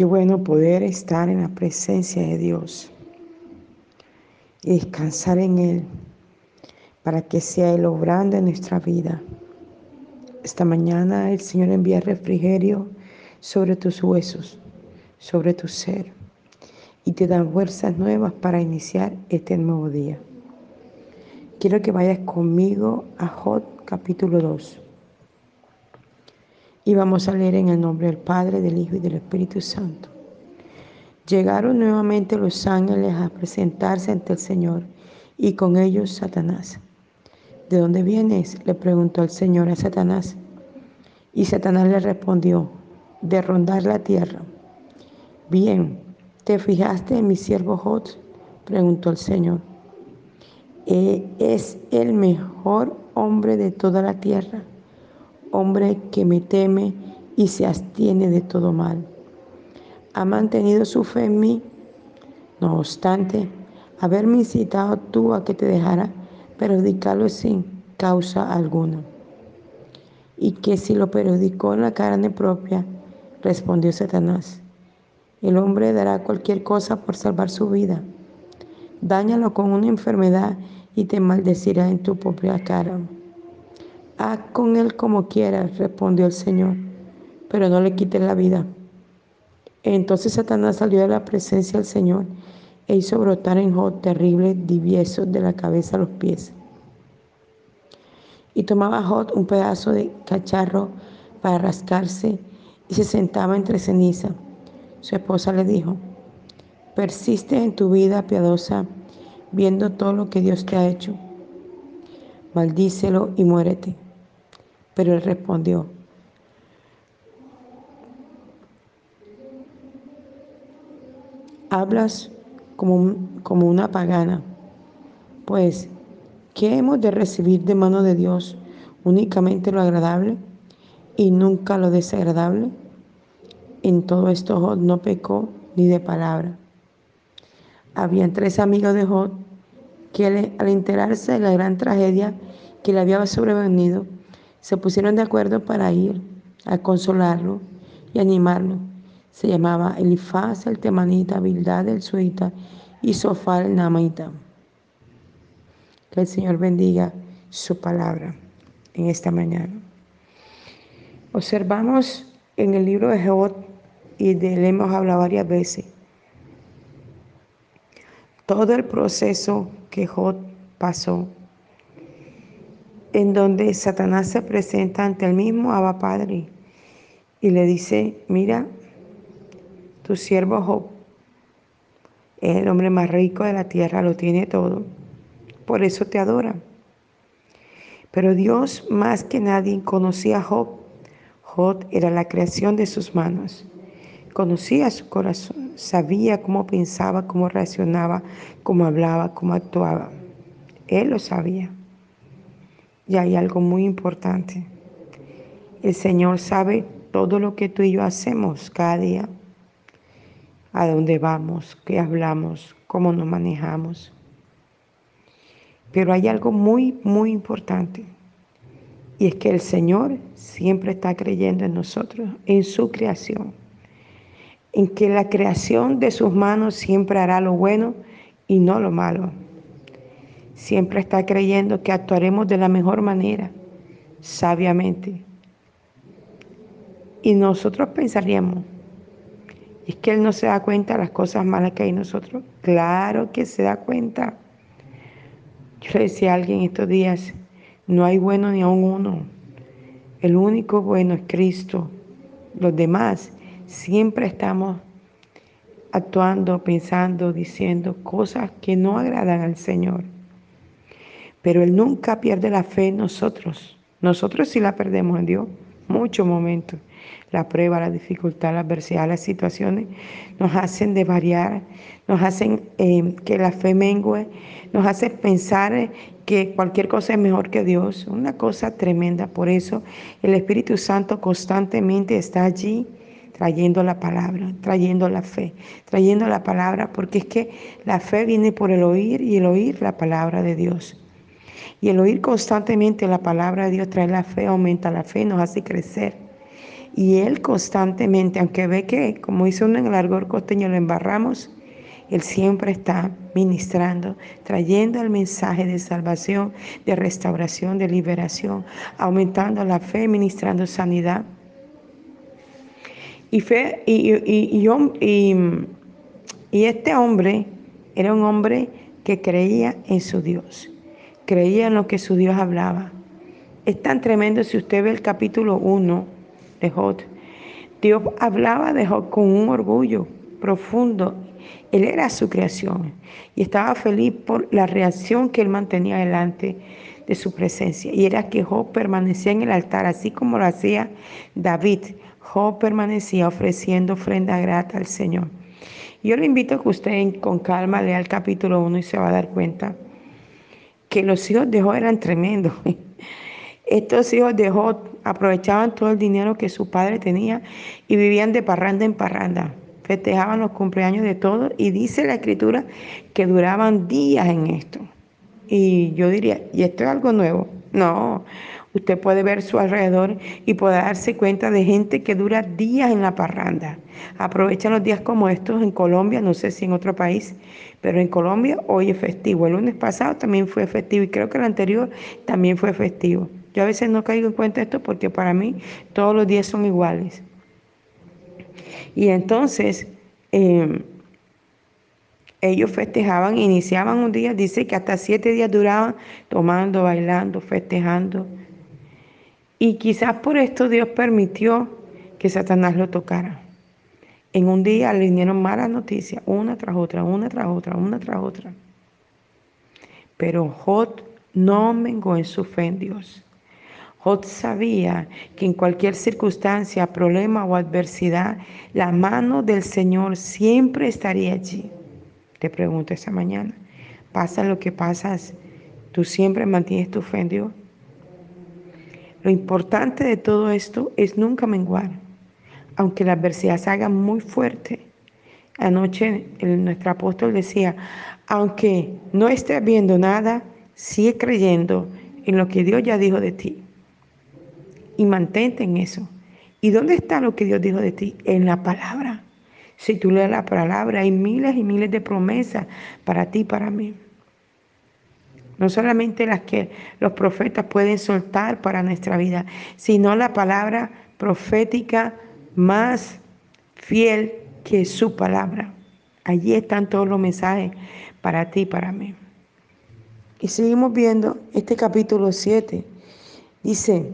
Qué bueno poder estar en la presencia de Dios y descansar en Él para que sea Él obrando en nuestra vida. Esta mañana el Señor envía refrigerio sobre tus huesos, sobre tu ser y te da fuerzas nuevas para iniciar este nuevo día. Quiero que vayas conmigo a Jod capítulo 2. Y vamos a leer en el nombre del Padre, del Hijo y del Espíritu Santo. Llegaron nuevamente los ángeles a presentarse ante el Señor y con ellos Satanás. ¿De dónde vienes? le preguntó el Señor a Satanás. Y Satanás le respondió, de rondar la tierra. Bien, ¿te fijaste en mi siervo Jod? preguntó el Señor. E, es el mejor hombre de toda la tierra, hombre que me teme y se abstiene de todo mal. Ha mantenido su fe en mí. No obstante, haberme incitado tú a que te dejara perjudicarlo sin causa alguna. Y que si lo perjudicó en la carne propia, respondió Satanás, el hombre dará cualquier cosa por salvar su vida. Dáñalo con una enfermedad y te maldecirá en tu propia cara. Haz con él como quieras, respondió el Señor, pero no le quites la vida. Entonces Satanás salió de la presencia del Señor e hizo brotar en Job terribles diviesos de la cabeza a los pies. Y tomaba Job un pedazo de cacharro para rascarse y se sentaba entre ceniza. Su esposa le dijo, persiste en tu vida piadosa, viendo todo lo que Dios te ha hecho. Maldícelo y muérete. Pero él respondió, hablas como, como una pagana. Pues, ¿qué hemos de recibir de mano de Dios? ¿Únicamente lo agradable y nunca lo desagradable? En todo esto Jod no pecó ni de palabra. Habían tres amigos de Jod que al enterarse de la gran tragedia que le había sobrevenido, se pusieron de acuerdo para ir a consolarlo y animarlo. Se llamaba Elifaz el temanita, Bildad el suita y Sofá el namita. Que el Señor bendiga su palabra en esta mañana. Observamos en el libro de Jehová y de él hemos hablado varias veces todo el proceso que Jod pasó, en donde Satanás se presenta ante el mismo Abba Padre y le dice, mira, tu siervo Job es el hombre más rico de la tierra, lo tiene todo. Por eso te adora. Pero Dios más que nadie conocía a Job. Job era la creación de sus manos. Conocía su corazón, sabía cómo pensaba, cómo reaccionaba, cómo hablaba, cómo actuaba. Él lo sabía. Y hay algo muy importante. El Señor sabe todo lo que tú y yo hacemos cada día a dónde vamos, qué hablamos, cómo nos manejamos. Pero hay algo muy, muy importante. Y es que el Señor siempre está creyendo en nosotros, en su creación. En que la creación de sus manos siempre hará lo bueno y no lo malo. Siempre está creyendo que actuaremos de la mejor manera, sabiamente. Y nosotros pensaríamos, ¿Es que Él no se da cuenta de las cosas malas que hay en nosotros? Claro que se da cuenta. Yo le decía a alguien estos días, no hay bueno ni aún uno. El único bueno es Cristo. Los demás siempre estamos actuando, pensando, diciendo cosas que no agradan al Señor. Pero Él nunca pierde la fe en nosotros. Nosotros sí la perdemos en Dios, muchos momentos la prueba, la dificultad, la adversidad, las situaciones nos hacen de variar, nos hacen eh, que la fe mengue, nos hace pensar que cualquier cosa es mejor que Dios. Una cosa tremenda. Por eso el Espíritu Santo constantemente está allí trayendo la palabra, trayendo la fe, trayendo la palabra, porque es que la fe viene por el oír y el oír la palabra de Dios. Y el oír constantemente la palabra de Dios trae la fe, aumenta la fe, nos hace crecer Y él constantemente, aunque ve que, como dice uno en el argor costeño, lo embarramos, él siempre está ministrando, trayendo el mensaje de salvación, de restauración, de liberación, aumentando la fe, ministrando sanidad. Y, fe, y este hombre era un hombre que creía en su Dios, creía en lo que su Dios hablaba. Es tan tremendo si usted ve el capítulo 1 de Job. Dios hablaba de Job con un orgullo profundo. Él era su creación y estaba feliz por la reacción que él mantenía delante de su presencia. Y era que Job permanecía en el altar, así como lo hacía David. Job permanecía ofreciendo ofrenda grata al Señor. Yo le invito a que usted con calma lea el capítulo 1 y se va a dar cuenta que los hijos de Job eran tremendos. Estos hijos de Job aprovechaban todo el dinero que su padre tenía y vivían de parranda en parranda. Festejaban los cumpleaños de todos y dice la escritura que duraban días en esto. Y yo diría, ¿y esto es algo nuevo? No, usted puede ver su alrededor y puede darse cuenta de gente que dura días en la parranda. Aprovechan los días como estos en Colombia, no sé si en otro país, pero en Colombia hoy es festivo. El lunes pasado también fue festivo y creo que el anterior también fue festivo. Yo a veces no caigo en cuenta esto porque para mí todos los días son iguales. Y entonces em, ellos festejaban, iniciaban un día, dice que hasta siete días duraban tomando, bailando, festejando. Y quizás por esto Dios permitió que Satanás lo tocara. En un día le vinieron malas noticias, una tras otra, una tras otra, una tras otra. Pero Jot no mengó en su fe en Dios. Jod sabía que en cualquier circunstancia, problema o adversidad, la mano del Señor siempre estaría allí. Te pregunto esta mañana, pasa lo que pasas, tú siempre mantienes tu fe en Dios. Lo importante de todo esto es nunca menguar, aunque la adversidad se haga muy fuerte. Anoche nuestro apóstol decía, aunque no estés viendo nada, sigue creyendo en lo que Dios ya dijo de ti y mantente en eso. ¿Y dónde está lo que Dios dijo de ti? En la palabra. Si tú lees la palabra, hay miles y miles de promesas para ti para mí. No solamente las que los profetas pueden soltar para nuestra vida, sino la palabra profética más fiel que su palabra. Allí están todos los mensajes para ti y para mí. Y seguimos viendo este capítulo 7. Dice,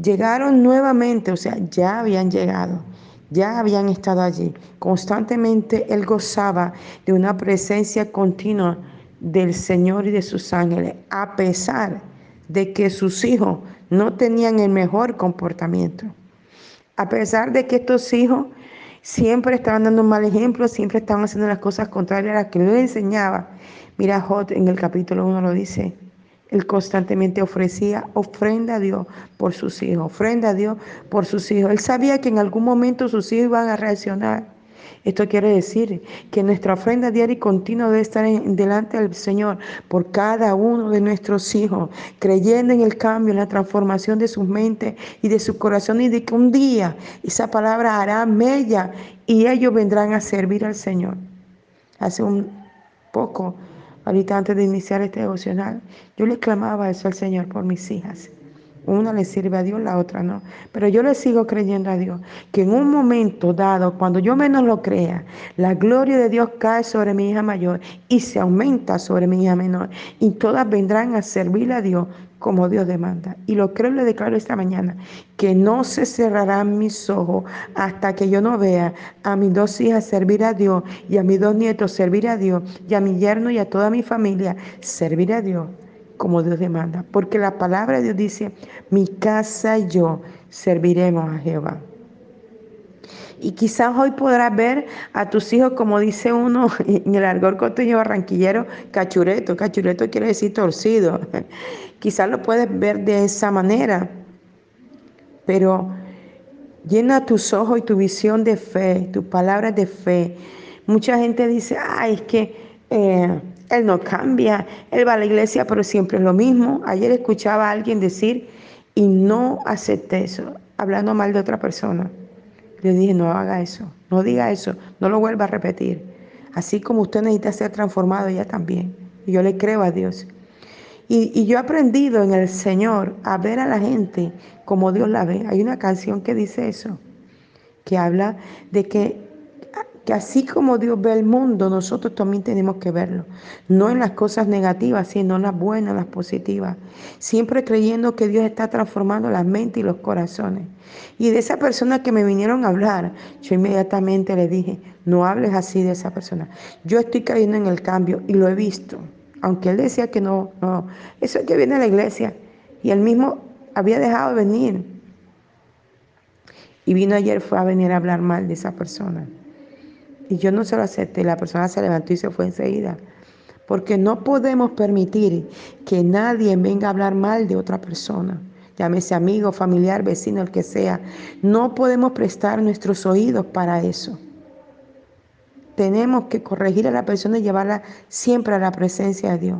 Llegaron nuevamente, o sea, ya habían llegado, ya habían estado allí. Constantemente él gozaba de una presencia continua del Señor y de sus ángeles, a pesar de que sus hijos no tenían el mejor comportamiento. A pesar de que estos hijos siempre estaban dando un mal ejemplo, siempre estaban haciendo las cosas contrarias a las que él enseñaba. Mira, Jot en el capítulo 1 lo dice. Él constantemente ofrecía ofrenda a Dios por sus hijos, ofrenda a Dios por sus hijos. Él sabía que en algún momento sus hijos iban a reaccionar. Esto quiere decir que nuestra ofrenda diaria y continua debe estar en, delante del Señor por cada uno de nuestros hijos, creyendo en el cambio, en la transformación de sus mentes y de su corazón y de que un día esa palabra hará mella y ellos vendrán a servir al Señor. Hace un poco Ahorita antes de iniciar este devocional, yo le clamaba eso al Señor por mis hijas. Una le sirve a Dios, la otra no. Pero yo le sigo creyendo a Dios que en un momento dado, cuando yo menos lo crea, la gloria de Dios cae sobre mi hija mayor y se aumenta sobre mi hija menor. Y todas vendrán a servir a Dios como Dios demanda. Y lo creo y le declaro esta mañana, que no se cerrarán mis ojos hasta que yo no vea a mis dos hijas servir a Dios y a mis dos nietos servir a Dios y a mi yerno y a toda mi familia servir a Dios como Dios demanda. Porque la palabra de Dios dice, mi casa y yo serviremos a Jehová. Y quizás hoy podrás ver a tus hijos, como dice uno en el argor costeño barranquillero, cachureto. Cachureto quiere decir torcido. Quizás lo puedes ver de esa manera, pero llena tus ojos y tu visión de fe, tus palabras de fe. Mucha gente dice, ay, es que eh, él no cambia, él va a la iglesia, pero siempre es lo mismo. Ayer escuchaba a alguien decir, y no acepté eso. hablando mal de otra persona. Le dije, no haga eso, no diga eso, no lo vuelva a repetir. Así como usted necesita ser transformado, ella también. Y yo le creo a Dios. Y, y, yo he aprendido en el Señor a ver a la gente como Dios la ve. Hay una canción que dice eso, que habla de que que así como Dios ve el mundo, nosotros también tenemos que verlo. No en las cosas negativas, sino en las buenas, las positivas. Siempre creyendo que Dios está transformando las mentes y los corazones. Y de esa persona que me vinieron a hablar, yo inmediatamente le dije, no hables así de esa persona. Yo estoy creyendo en el cambio y lo he visto. Aunque él decía que no, no, eso es que viene a la iglesia. Y él mismo había dejado de venir. Y vino ayer, fue a venir a hablar mal de esa persona. Y yo no se lo acepté. La persona se levantó y se fue enseguida. Porque no podemos permitir que nadie venga a hablar mal de otra persona. Llámese amigo, familiar, vecino, el que sea. No podemos prestar nuestros oídos para eso. Tenemos que corregir a la persona y llevarla siempre a la presencia de Dios.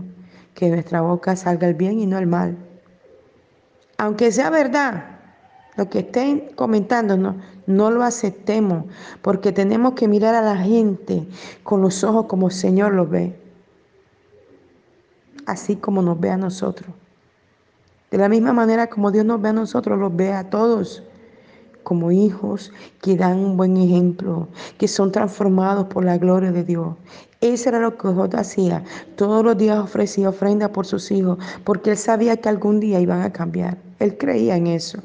Que nuestra boca salga el bien y no el mal. Aunque sea verdad, lo que estén comentándonos, no lo aceptemos, porque tenemos que mirar a la gente con los ojos como el Señor los ve, así como nos ve a nosotros. De la misma manera como Dios nos ve a nosotros, los ve a todos como hijos que dan un buen ejemplo, que son transformados por la gloria de Dios. Eso era lo que José hacía. Todos los días ofrecía ofrenda por sus hijos, porque él sabía que algún día iban a cambiar. Él creía en eso.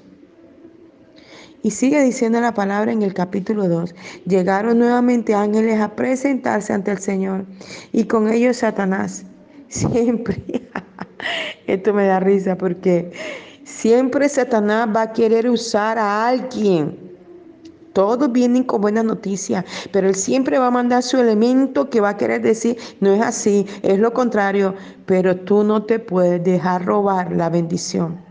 Y sigue diciendo la palabra en el capítulo 2. Llegaron nuevamente ángeles a presentarse ante el Señor y con ellos Satanás. Siempre, esto me da risa porque siempre Satanás va a querer usar a alguien. Todos vienen con buena noticia, pero él siempre va a mandar su elemento que va a querer decir, no es así, es lo contrario, pero tú no te puedes dejar robar la bendición.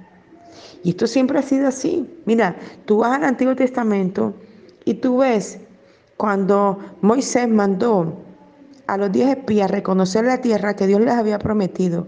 Y esto siempre ha sido así. Mira, tú vas al Antiguo Testamento y tú ves cuando Moisés mandó a los diez espías reconocer la tierra que Dios les había prometido.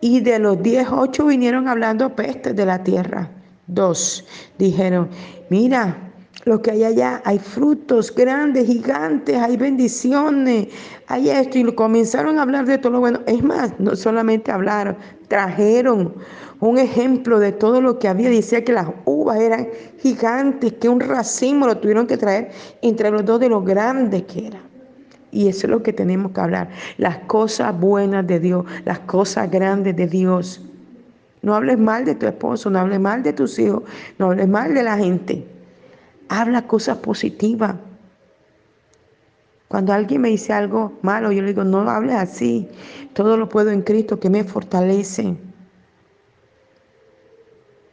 Y de los diez, ocho vinieron hablando pestes de la tierra. Dos dijeron, mira, lo que hay allá, hay frutos grandes, gigantes, hay bendiciones, hay esto. Y comenzaron a hablar de todo lo bueno. Es más, no solamente hablaron, trajeron un ejemplo de todo lo que había. Decía que las uvas eran gigantes, que un racimo lo tuvieron que traer entre los dos de lo grande que era. Y eso es lo que tenemos que hablar. Las cosas buenas de Dios, las cosas grandes de Dios. No hables mal de tu esposo, no hables mal de tus hijos, no hables mal de la gente. Habla cosas positivas. Cuando alguien me dice algo malo, yo le digo, no hables así. Todo lo puedo en Cristo que me fortalece.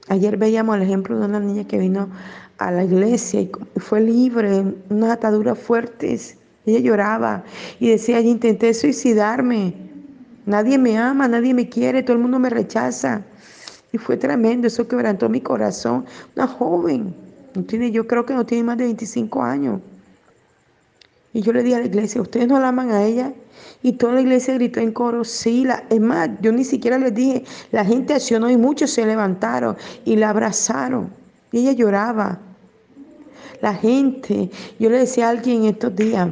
Ayer veíamos el ejemplo de una niña que vino a la iglesia y fue libre, unas ataduras fuertes. Ella lloraba y decía, yo intenté suicidarme. Nadie me ama, nadie me quiere, todo el mundo me rechaza. Y fue tremendo, eso quebrantó mi corazón. Una joven, no tiene, yo creo que no tiene más de 25 años. Y yo le dije a la iglesia, ¿ustedes no la aman a ella? Y toda la iglesia gritó en coro, sí, la, es más, yo ni siquiera les dije, la gente accionó y muchos se levantaron y la abrazaron. Y ella lloraba. La gente, yo le decía a alguien estos días,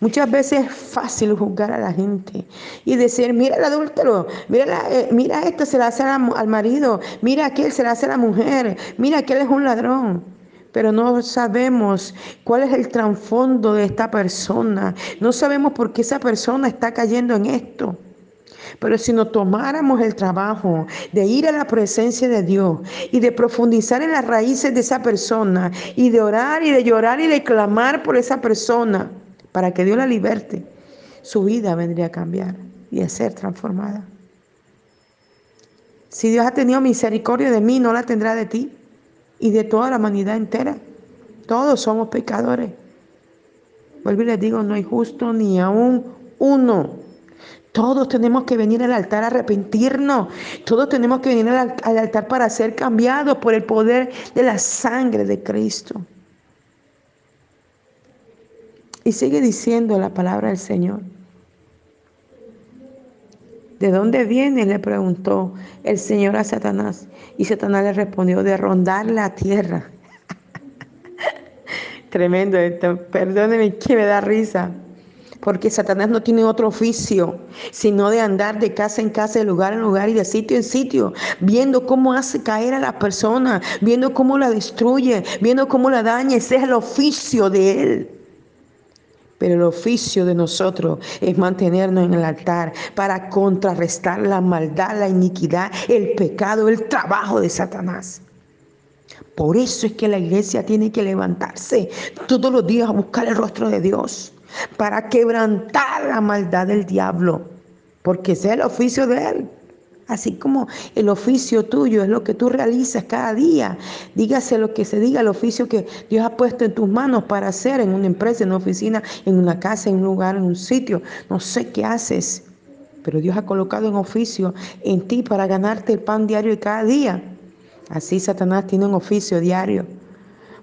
Muchas veces es fácil juzgar a la gente y decir, mira el adúltero, mira, eh, mira esto se la hace al marido, mira aquel se la hace a la mujer, mira aquel es un ladrón pero no sabemos cuál es el trasfondo de esta persona. No sabemos por qué esa persona está cayendo en esto. Pero si nos tomáramos el trabajo de ir a la presencia de Dios y de profundizar en las raíces de esa persona y de orar y de llorar y de clamar por esa persona para que Dios la liberte, su vida vendría a cambiar y a ser transformada. Si Dios ha tenido misericordia de mí, no la tendrá de ti y de toda la humanidad entera. Todos somos pecadores. Vuelvo y les digo, no hay justo ni aún uno. Todos tenemos que venir al altar a arrepentirnos. Todos tenemos que venir al, al altar para ser cambiados por el poder de la sangre de Cristo. Y sigue diciendo la palabra del Señor. ¿De dónde vienes? le preguntó el Señor a Satanás. Y Satanás le respondió, de rondar la tierra. Tremendo esto, perdóneme que me da risa. Porque Satanás no tiene otro oficio, sino de andar de casa en casa, de lugar en lugar y de sitio en sitio, viendo cómo hace caer a la persona, viendo cómo la destruye, viendo cómo la daña. Ese es el oficio de él. Pero el oficio de nosotros es mantenernos en el altar para contrarrestar la maldad, la iniquidad, el pecado, el trabajo de Satanás. Por eso es que la iglesia tiene que levantarse todos los días a buscar el rostro de Dios, para quebrantar la maldad del diablo, porque ese es el oficio de él. Así como el oficio tuyo es lo que tú realizas cada día. Dígase lo que se diga, el oficio que Dios ha puesto en tus manos para hacer en una empresa, en una oficina, en una casa, en un lugar, en un sitio. No sé qué haces, pero Dios ha colocado un oficio en ti para ganarte el pan diario de cada día. Así Satanás tiene un oficio diario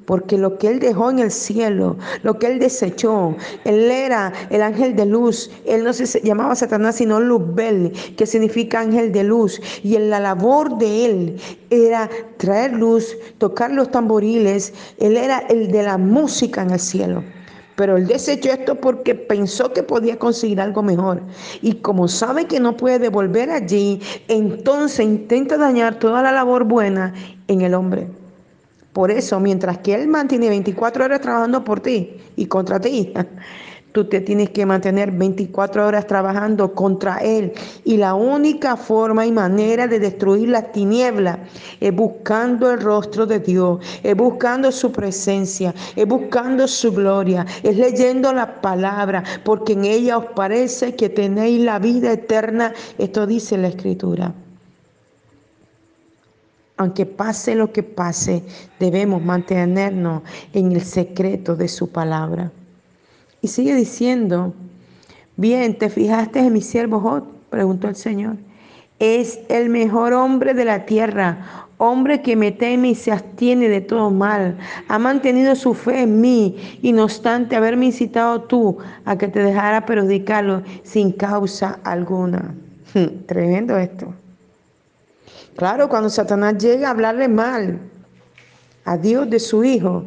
porque lo que él dejó en el cielo, lo que él desechó, él era el ángel de luz, él no se llamaba Satanás sino Luzbel, que significa ángel de luz, y la labor de él era traer luz, tocar los tamboriles, él era el de la música en el cielo. Pero él desechó esto porque pensó que podía conseguir algo mejor. Y como sabe que no puede devolver allí, entonces intenta dañar toda la labor buena en el hombre. Por eso, mientras que Él mantiene 24 horas trabajando por ti y contra ti, tú te tienes que mantener 24 horas trabajando contra Él. Y la única forma y manera de destruir las tinieblas es buscando el rostro de Dios, es buscando su presencia, es buscando su gloria, es leyendo la palabra, porque en ella os parece que tenéis la vida eterna. Esto dice la Escritura aunque pase lo que pase, debemos mantenernos en el secreto de su palabra. Y sigue diciendo, bien, ¿te fijaste en mi siervo Jod? Preguntó el Señor. Es el mejor hombre de la tierra, hombre que me teme y se abstiene de todo mal. Ha mantenido su fe en mí y no obstante haberme incitado tú a que te dejara perjudicarlo sin causa alguna. Tremendo esto. Claro, cuando Satanás llega a hablarle mal a Dios de su hijo,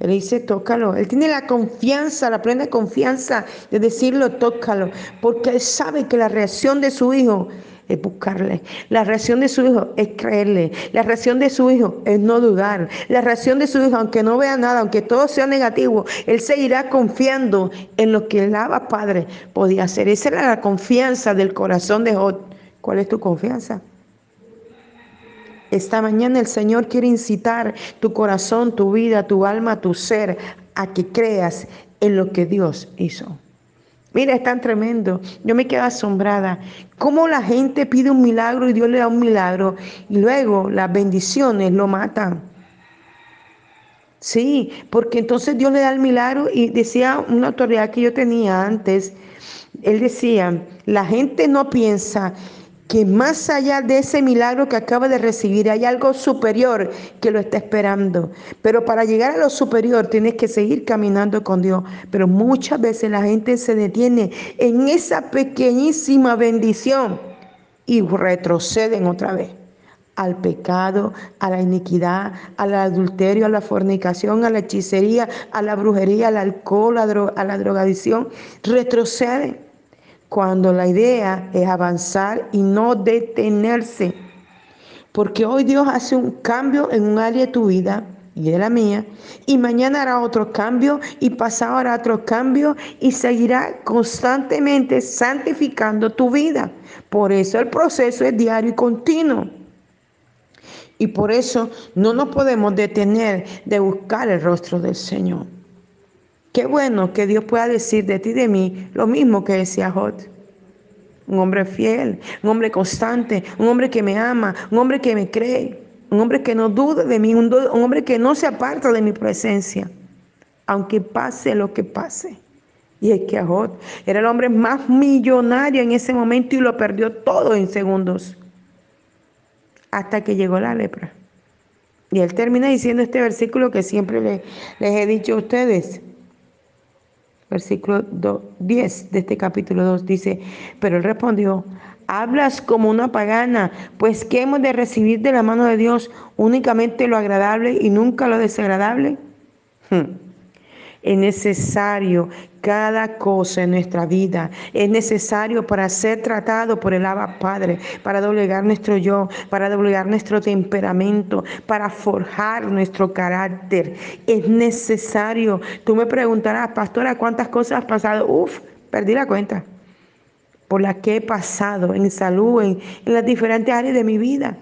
él dice, tócalo. Él tiene la confianza, la plena confianza de decirlo, tócalo, porque él sabe que la reacción de su hijo es buscarle. La reacción de su hijo es creerle. La reacción de su hijo es no dudar. La reacción de su hijo, aunque no vea nada, aunque todo sea negativo, él seguirá confiando en lo que el Abba Padre podía hacer. Esa era la confianza del corazón de Jod. ¿Cuál es tu confianza? Esta mañana el Señor quiere incitar tu corazón, tu vida, tu alma, tu ser a que creas en lo que Dios hizo. Mira, es tan tremendo. Yo me quedo asombrada. Cómo la gente pide un milagro y Dios le da un milagro y luego las bendiciones lo matan. Sí, porque entonces Dios le da el milagro y decía una autoridad que yo tenía antes, él decía, la gente no piensa que más allá de ese milagro que acaba de recibir hay algo superior que lo está esperando. Pero para llegar a lo superior tienes que seguir caminando con Dios. Pero muchas veces la gente se detiene en esa pequeñísima bendición y retroceden otra vez al pecado, a la iniquidad, al adulterio, a la fornicación, a la hechicería, a la brujería, al alcohol, a la drogadicción. Retroceden cuando la idea es avanzar y no detenerse. Porque hoy Dios hace un cambio en un área de tu vida y de la mía, y mañana hará otro cambio, y pasado hará otro cambio, y seguirá constantemente santificando tu vida. Por eso el proceso es diario y continuo. Y por eso no nos podemos detener de buscar el rostro del Señor. Qué bueno que Dios pueda decir de ti y de mí lo mismo que decía Jod. Un hombre fiel, un hombre constante, un hombre que me ama, un hombre que me cree, un hombre que no duda de mí, un, hombre que no se aparta de mi presencia, aunque pase lo que pase. Y es que Jod era el hombre más millonario en ese momento y lo perdió todo en segundos, hasta que llegó la lepra. Y él termina diciendo este versículo que siempre les he dicho a ustedes versículo 10 de este capítulo 2 dice, pero él respondió, Hablas como una pagana, pues ¿qué hemos de recibir de la mano de Dios? Únicamente lo agradable y nunca lo desagradable. Hmm. Es necesario cada cosa en nuestra vida. Es necesario para ser tratado por el Abba Padre, para doblegar nuestro yo, para doblegar nuestro temperamento, para forjar nuestro carácter. Es necesario. Tú me preguntarás, pastora, ¿cuántas cosas has pasado? Uf, perdí la cuenta. Por las que he pasado en salud, en, en las diferentes áreas de mi vida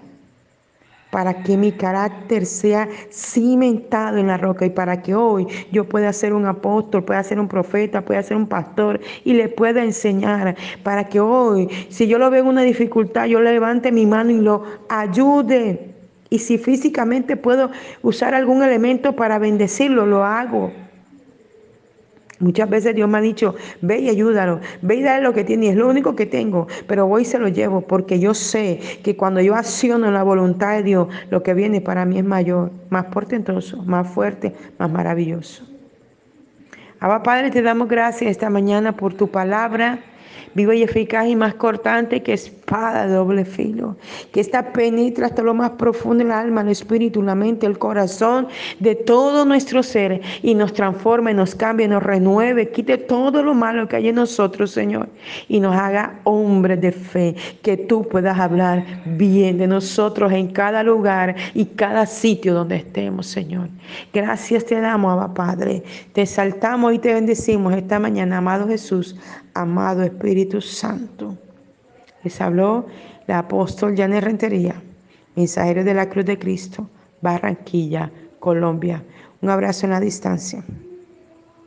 para que mi carácter sea cimentado en la roca y para que hoy yo pueda ser un apóstol, pueda ser un profeta, pueda ser un pastor y le pueda enseñar, para que hoy, si yo lo veo en una dificultad, yo levante mi mano y lo ayude. Y si físicamente puedo usar algún elemento para bendecirlo, lo hago. Muchas veces Dios me ha dicho, ve y ayúdalo, ve y dale lo que tiene, es lo único que tengo, pero voy y se lo llevo, porque yo sé que cuando yo acciono la voluntad de Dios, lo que viene para mí es mayor, más portentoso, más fuerte, más maravilloso. Abba Padre, te damos gracias esta mañana por tu palabra viva y eficaz y más cortante que espada de doble filo, que esta penetra hasta lo más profundo del alma, el espíritu, la mente, el corazón de todo nuestro ser y nos transforme, nos cambie, nos renueve, quite todo lo malo que hay en nosotros, Señor, y nos haga hombres de fe, que tú puedas hablar bien de nosotros en cada lugar y cada sitio donde estemos, Señor. Gracias te damos, Abba Padre. Te exaltamos y te bendecimos esta mañana, amado Jesús amado Espíritu Santo. Les habló el apóstol Janet Rentería, mensajero de la Cruz de Cristo, Barranquilla, Colombia. Un abrazo en la distancia.